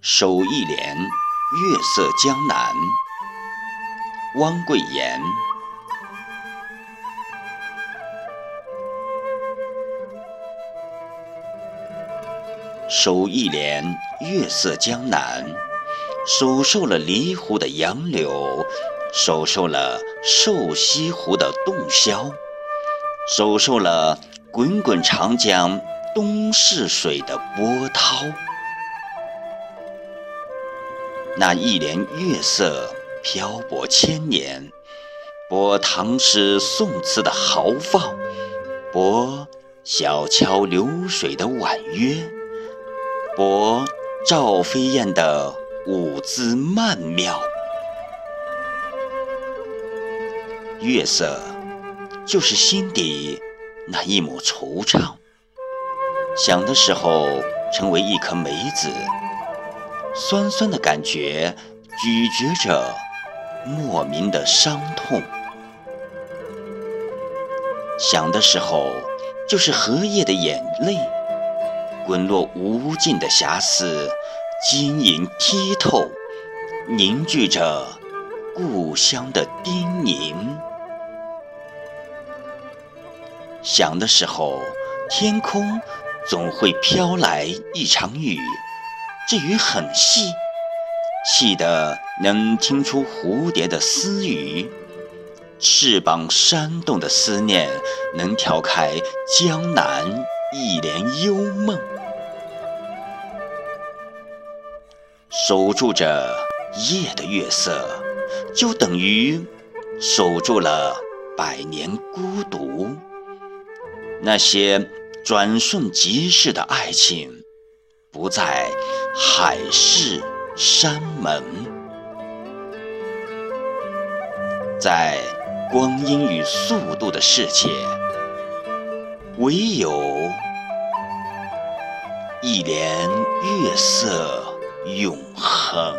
守一帘，月色江南。汪桂岩。守一帘，月色江南。守受了离湖的杨柳，守受了瘦西湖的洞箫，守受了滚滚长江东逝水的波涛。那一帘月色漂泊千年，博唐诗宋词的豪放，博小桥流水的婉约，博赵飞燕的舞姿曼妙。月色就是心底那一抹惆怅，想的时候成为一颗梅子。酸酸的感觉，咀嚼着莫名的伤痛。想的时候，就是荷叶的眼泪，滚落无尽的遐思，晶莹剔透，凝聚着故乡的叮咛。想的时候，天空总会飘来一场雨。这雨很细，细得能听出蝴蝶的私语；翅膀扇动的思念，能挑开江南一帘幽梦。守住着夜的月色，就等于守住了百年孤独。那些转瞬即逝的爱情，不再。海誓山盟，在光阴与速度的世界，唯有一帘月色永恒。